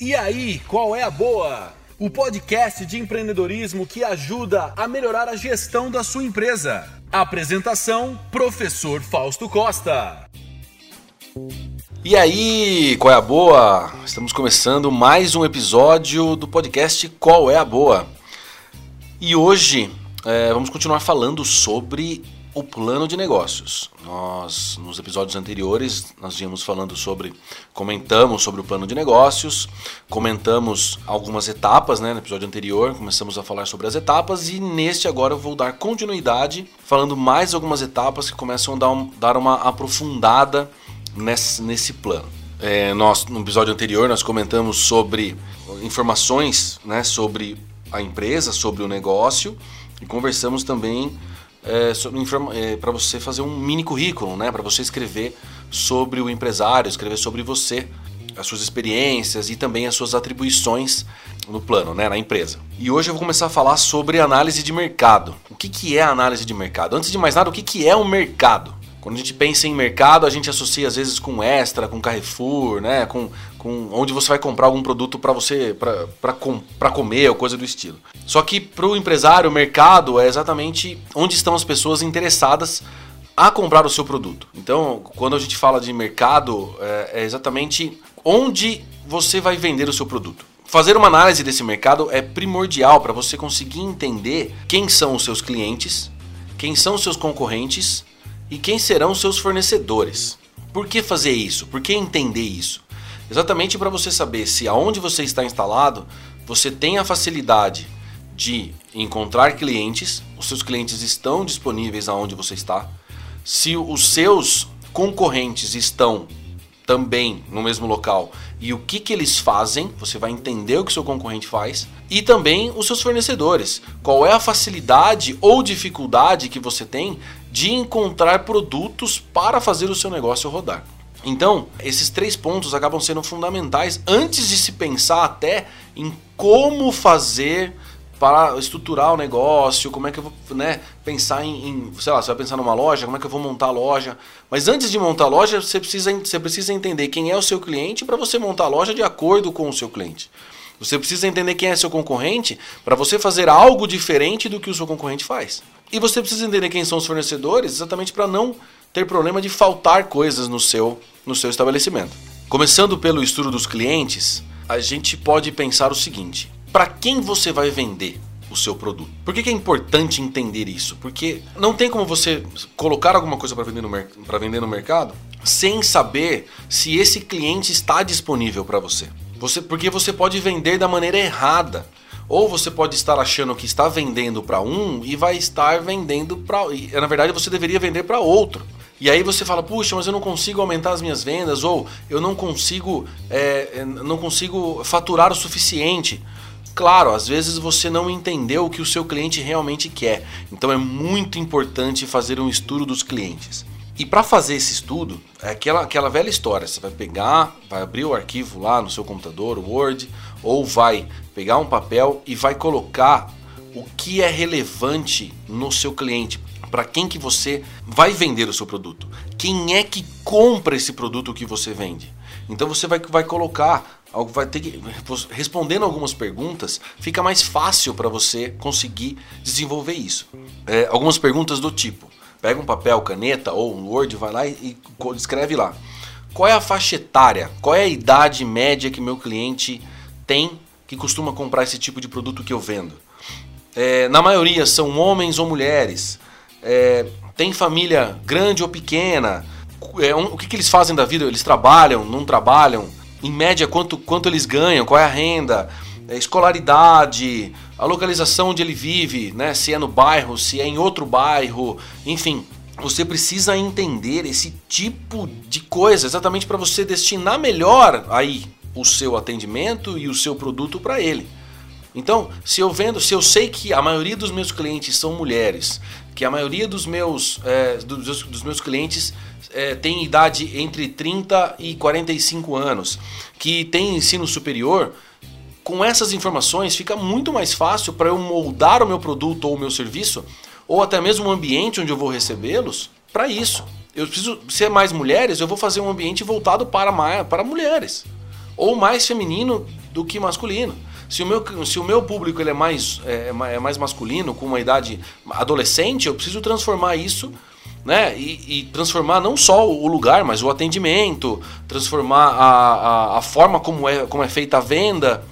E aí, qual é a boa? O podcast de empreendedorismo que ajuda a melhorar a gestão da sua empresa. Apresentação: Professor Fausto Costa. E aí, qual é a boa? Estamos começando mais um episódio do podcast Qual é a Boa? E hoje é, vamos continuar falando sobre o plano de negócios. Nós, nos episódios anteriores, nós vínhamos falando sobre, comentamos sobre o plano de negócios, comentamos algumas etapas, né? No episódio anterior, começamos a falar sobre as etapas e neste agora eu vou dar continuidade, falando mais algumas etapas que começam a dar, um, dar uma aprofundada nesse, nesse plano. É, nós, no episódio anterior, nós comentamos sobre informações, né? Sobre a empresa, sobre o negócio e conversamos também é, é, para você fazer um mini currículo, né? Para você escrever sobre o empresário, escrever sobre você, as suas experiências e também as suas atribuições no plano, né, na empresa. E hoje eu vou começar a falar sobre análise de mercado. O que, que é análise de mercado? Antes de mais nada, o que, que é um mercado? Quando a gente pensa em mercado, a gente associa às vezes com Extra, com Carrefour, né? com, com onde você vai comprar algum produto para você para com, comer ou coisa do estilo. Só que para o empresário, o mercado é exatamente onde estão as pessoas interessadas a comprar o seu produto. Então, quando a gente fala de mercado, é, é exatamente onde você vai vender o seu produto. Fazer uma análise desse mercado é primordial para você conseguir entender quem são os seus clientes, quem são os seus concorrentes e quem serão seus fornecedores. Por que fazer isso? Por que entender isso? Exatamente para você saber se aonde você está instalado, você tem a facilidade de encontrar clientes, os seus clientes estão disponíveis aonde você está, se os seus concorrentes estão também no mesmo local e o que, que eles fazem, você vai entender o que seu concorrente faz, e também os seus fornecedores. Qual é a facilidade ou dificuldade que você tem de encontrar produtos para fazer o seu negócio rodar. Então, esses três pontos acabam sendo fundamentais antes de se pensar até em como fazer para estruturar o negócio, como é que eu vou né, pensar em, em, sei lá, você vai pensar numa loja, como é que eu vou montar a loja. Mas antes de montar a loja, você precisa, você precisa entender quem é o seu cliente para você montar a loja de acordo com o seu cliente. Você precisa entender quem é seu concorrente para você fazer algo diferente do que o seu concorrente faz. E você precisa entender quem são os fornecedores exatamente para não ter problema de faltar coisas no seu, no seu estabelecimento. Começando pelo estudo dos clientes, a gente pode pensar o seguinte: para quem você vai vender o seu produto. Por que, que, é importante entender isso? Porque não tem como você colocar alguma coisa para vender, no vender no mercado sem saber se esse cliente está disponível para você. Você. Porque você pode vender da maneira errada. Ou você pode estar achando que está vendendo para um e vai estar vendendo para. Na verdade, você deveria vender para outro. E aí você fala, puxa, mas eu não consigo aumentar as minhas vendas, ou eu não consigo, é, não consigo faturar o suficiente. Claro, às vezes você não entendeu o que o seu cliente realmente quer. Então é muito importante fazer um estudo dos clientes. E para fazer esse estudo, é aquela, aquela velha história: você vai pegar, vai abrir o arquivo lá no seu computador, o Word, ou vai pegar um papel e vai colocar o que é relevante no seu cliente, para quem que você vai vender o seu produto, quem é que compra esse produto que você vende. Então você vai, vai colocar vai ter que respondendo algumas perguntas fica mais fácil para você conseguir desenvolver isso. É, algumas perguntas do tipo: pega um papel, caneta ou um Word, vai lá e, escreve lá. Qual é a faixa etária? Qual é a idade média que meu cliente tem que costuma comprar esse tipo de produto que eu vendo? É, na maioria são homens ou mulheres. É, tem família grande ou pequena? É, um, o que, que eles fazem da vida? Eles trabalham, não trabalham? em média quanto, quanto eles ganham, qual é a renda, escolaridade, a localização onde ele vive, né? se é no bairro, se é em outro bairro, enfim. Você precisa entender esse tipo de coisa exatamente para você destinar melhor aí o seu atendimento e o seu produto para ele. Então, se eu vendo, se eu sei que a maioria dos meus clientes são mulheres, que a maioria dos meus, é, dos, dos meus clientes é, tem idade entre 30 e 45 anos, que tem ensino superior, com essas informações fica muito mais fácil para eu moldar o meu produto ou o meu serviço, ou até mesmo o ambiente onde eu vou recebê-los, para isso. Eu preciso ser mais mulheres, eu vou fazer um ambiente voltado para, para mulheres. Ou mais feminino do que masculino. Se o meu, se o meu público ele é, mais, é, é mais masculino, com uma idade adolescente, eu preciso transformar isso né? E, e, transformar não só o lugar, mas o atendimento, transformar a, a, a, forma como é, como é feita a venda.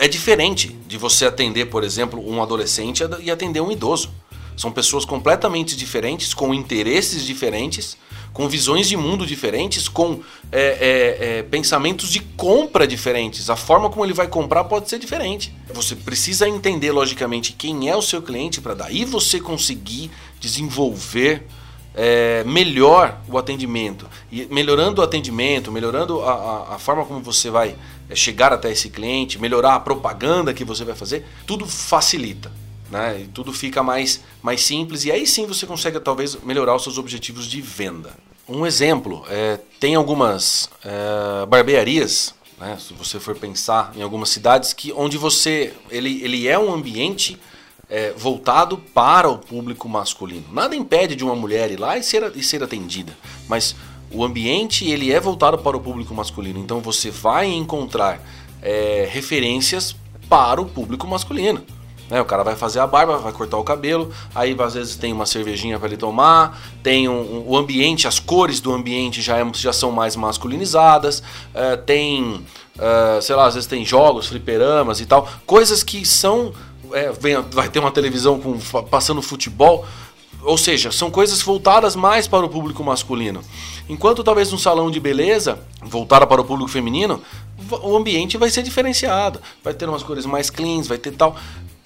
É diferente de você atender, por exemplo, um adolescente e atender um idoso. São pessoas completamente diferentes, com interesses diferentes, com visões de mundo diferentes, com é, é, é, pensamentos de compra diferentes. A forma como ele vai comprar pode ser diferente. Você precisa entender, logicamente, quem é o seu cliente para daí você conseguir desenvolver é, melhor o atendimento. E melhorando o atendimento, melhorando a, a, a forma como você vai chegar até esse cliente, melhorar a propaganda que você vai fazer, tudo facilita. Né? E tudo fica mais, mais simples e aí sim você consegue talvez melhorar os seus objetivos de venda. Um exemplo, é, tem algumas é, barbearias, né? se você for pensar em algumas cidades, que onde você ele, ele é um ambiente é, voltado para o público masculino. Nada impede de uma mulher ir lá e ser, e ser atendida, mas o ambiente ele é voltado para o público masculino. Então você vai encontrar é, referências para o público masculino. Né? O cara vai fazer a barba, vai cortar o cabelo, aí às vezes tem uma cervejinha para ele tomar, tem um, um, o ambiente, as cores do ambiente já, é, já são mais masculinizadas, é, tem, é, sei lá, às vezes tem jogos, fliperamas e tal, coisas que são é, vai ter uma televisão com, passando futebol. Ou seja, são coisas voltadas mais para o público masculino. Enquanto talvez um salão de beleza, voltada para o público feminino, o ambiente vai ser diferenciado. Vai ter umas cores mais cleans, vai ter tal.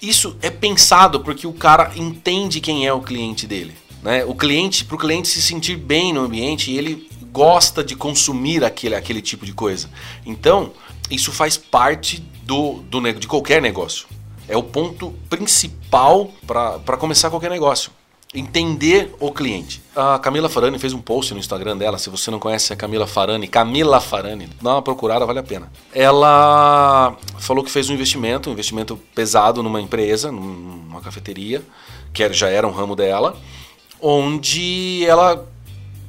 Isso é pensado porque o cara entende quem é o cliente dele. Né? O cliente, para o cliente se sentir bem no ambiente, ele gosta de consumir aquele, aquele tipo de coisa. Então, isso faz parte do, do de qualquer negócio é o ponto principal para começar qualquer negócio. Entender o cliente. A Camila Farani fez um post no Instagram dela. Se você não conhece a Camila Farani, Camila Farani, dá uma procurada, vale a pena. Ela falou que fez um investimento, um investimento pesado numa empresa, numa cafeteria, que já era um ramo dela, onde ela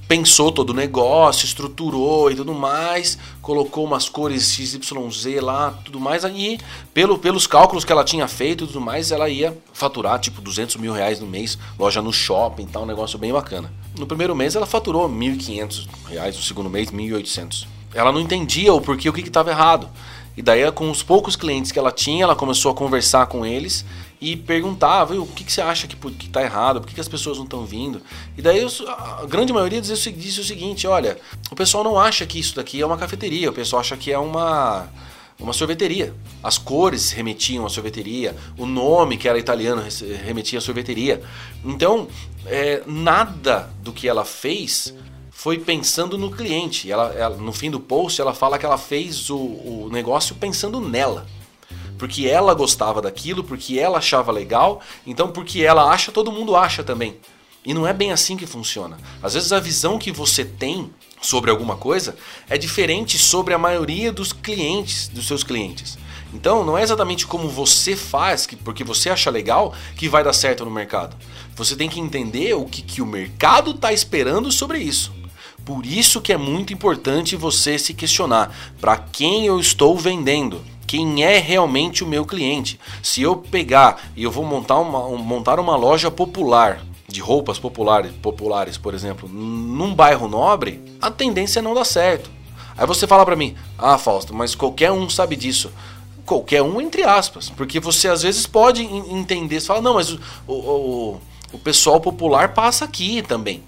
pensou todo o negócio, estruturou e tudo mais, colocou umas cores XYZ lá, tudo mais, aí pelo, pelos cálculos que ela tinha feito e tudo mais, ela ia faturar tipo 200 mil reais no mês, loja no shopping, tal, um negócio bem bacana. No primeiro mês ela faturou 1.500 reais, no segundo mês 1.800. Ela não entendia o porquê, o que estava errado. E daí, com os poucos clientes que ela tinha, ela começou a conversar com eles e perguntava o que, que você acha que, que tá errado, por que, que as pessoas não estão vindo. E daí a grande maioria disse, disse o seguinte: olha, o pessoal não acha que isso daqui é uma cafeteria, o pessoal acha que é uma uma sorveteria. As cores remetiam à sorveteria, o nome, que era italiano, remetia à sorveteria. Então, é, nada do que ela fez foi pensando no cliente. Ela, ela, no fim do post, ela fala que ela fez o, o negócio pensando nela porque ela gostava daquilo, porque ela achava legal, então porque ela acha, todo mundo acha também. E não é bem assim que funciona. Às vezes a visão que você tem sobre alguma coisa é diferente sobre a maioria dos clientes, dos seus clientes. Então não é exatamente como você faz, que, porque você acha legal, que vai dar certo no mercado. Você tem que entender o que, que o mercado está esperando sobre isso. Por isso que é muito importante você se questionar para quem eu estou vendendo quem é realmente o meu cliente. Se eu pegar e eu vou montar uma, montar uma loja popular de roupas populares, populares, por exemplo, num bairro nobre, a tendência é não dar certo. Aí você fala para mim: "Ah, Fausto, mas qualquer um sabe disso". Qualquer um entre aspas, porque você às vezes pode entender, você fala: "Não, mas o, o, o pessoal popular passa aqui também"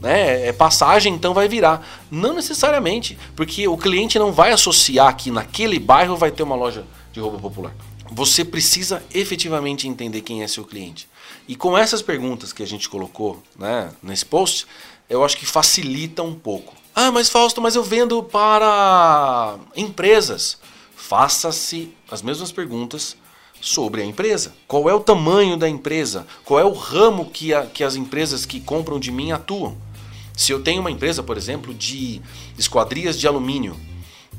né? É passagem, então vai virar. Não necessariamente, porque o cliente não vai associar que naquele bairro vai ter uma loja de roupa popular. Você precisa efetivamente entender quem é seu cliente. E com essas perguntas que a gente colocou né, nesse post, eu acho que facilita um pouco. Ah, mas Fausto, mas eu vendo para empresas. Faça-se as mesmas perguntas sobre a empresa. Qual é o tamanho da empresa? Qual é o ramo que, a, que as empresas que compram de mim atuam? Se eu tenho uma empresa, por exemplo, de esquadrias de alumínio,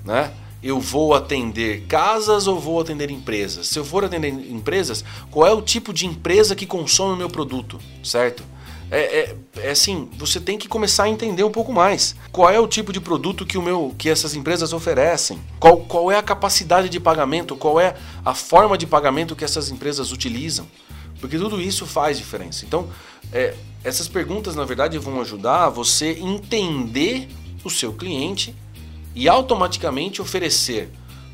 né? Eu vou atender casas ou vou atender empresas? Se eu for atender empresas, qual é o tipo de empresa que consome o meu produto, certo? É, é, é, assim, você tem que começar a entender um pouco mais. Qual é o tipo de produto que o meu, que essas empresas oferecem? Qual, qual é a capacidade de pagamento? Qual é a forma de pagamento que essas empresas utilizam? Porque tudo isso faz diferença. Então, é, essas perguntas, na verdade, vão ajudar você entender o seu cliente e automaticamente oferecer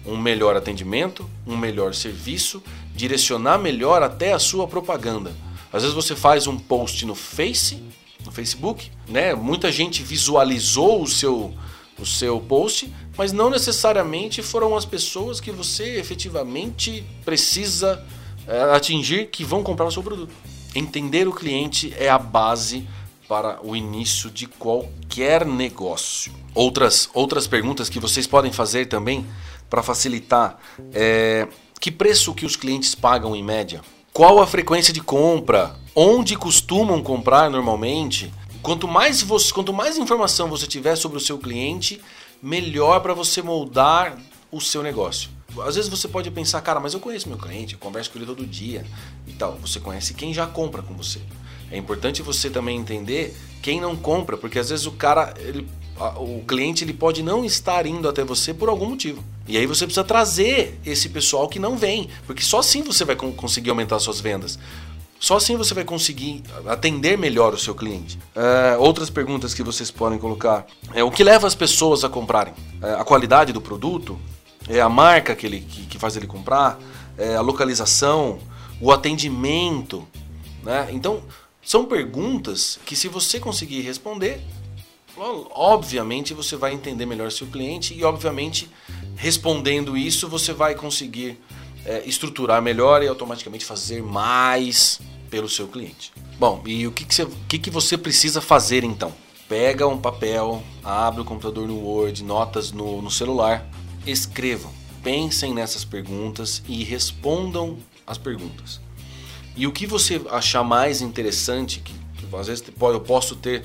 um melhor atendimento, um melhor serviço, direcionar melhor até a sua propaganda. Às vezes você faz um post no Face, no Facebook, né? Muita gente visualizou o seu o seu post, mas não necessariamente foram as pessoas que você efetivamente precisa é, atingir que vão comprar o seu produto. Entender o cliente é a base para o início de qualquer negócio. Outras, outras perguntas que vocês podem fazer também para facilitar é que preço que os clientes pagam em média? Qual a frequência de compra, onde costumam comprar normalmente. Quanto mais, você, quanto mais informação você tiver sobre o seu cliente, melhor para você moldar o seu negócio. Às vezes você pode pensar, cara, mas eu conheço meu cliente, eu converso com ele todo dia e tal. Você conhece quem já compra com você. É importante você também entender quem não compra, porque às vezes o cara, ele o cliente ele pode não estar indo até você por algum motivo. E aí você precisa trazer esse pessoal que não vem, porque só assim você vai conseguir aumentar suas vendas. Só assim você vai conseguir atender melhor o seu cliente. É, outras perguntas que vocês podem colocar é o que leva as pessoas a comprarem? É, a qualidade do produto? É a marca que, ele, que, que faz ele comprar? É a localização? O atendimento? Né? Então, são perguntas que se você conseguir responder, obviamente você vai entender melhor seu cliente e obviamente respondendo isso você vai conseguir é, estruturar melhor e automaticamente fazer mais pelo seu cliente. Bom, e o que, que, você, que, que você precisa fazer então? Pega um papel, abre o computador no Word, notas no, no celular, escrevam, pensem nessas perguntas e respondam as perguntas. E o que você achar mais interessante, que, às vezes eu posso ter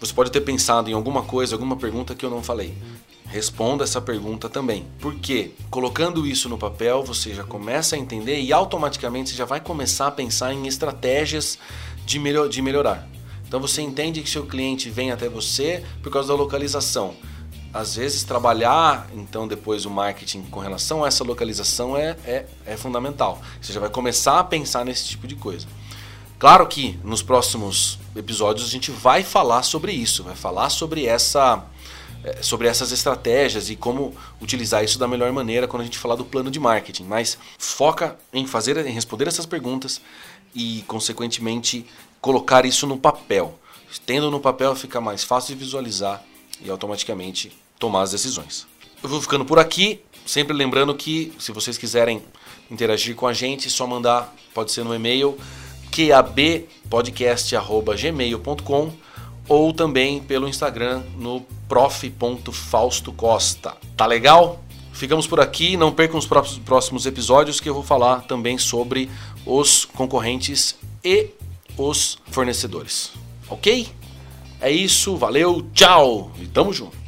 você pode ter pensado em alguma coisa, alguma pergunta que eu não falei. Responda essa pergunta também. Porque colocando isso no papel, você já começa a entender e automaticamente você já vai começar a pensar em estratégias de, melhor, de melhorar. Então você entende que seu cliente vem até você por causa da localização. Às vezes trabalhar então depois o marketing com relação a essa localização é, é, é fundamental. Você já vai começar a pensar nesse tipo de coisa. Claro que nos próximos episódios a gente vai falar sobre isso, vai falar sobre essa eh, sobre essas estratégias e como utilizar isso da melhor maneira quando a gente falar do plano de marketing, mas foca em fazer em responder essas perguntas e consequentemente colocar isso no papel. Tendo no papel fica mais fácil de visualizar e automaticamente tomar as decisões. Eu vou ficando por aqui, sempre lembrando que se vocês quiserem interagir com a gente, é só mandar, pode ser no e-mail qabpodcast.gmail.com ou também pelo Instagram no prof.faustocosta. Tá legal? Ficamos por aqui, não percam os próximos episódios que eu vou falar também sobre os concorrentes e os fornecedores. Ok? É isso, valeu, tchau e tamo junto!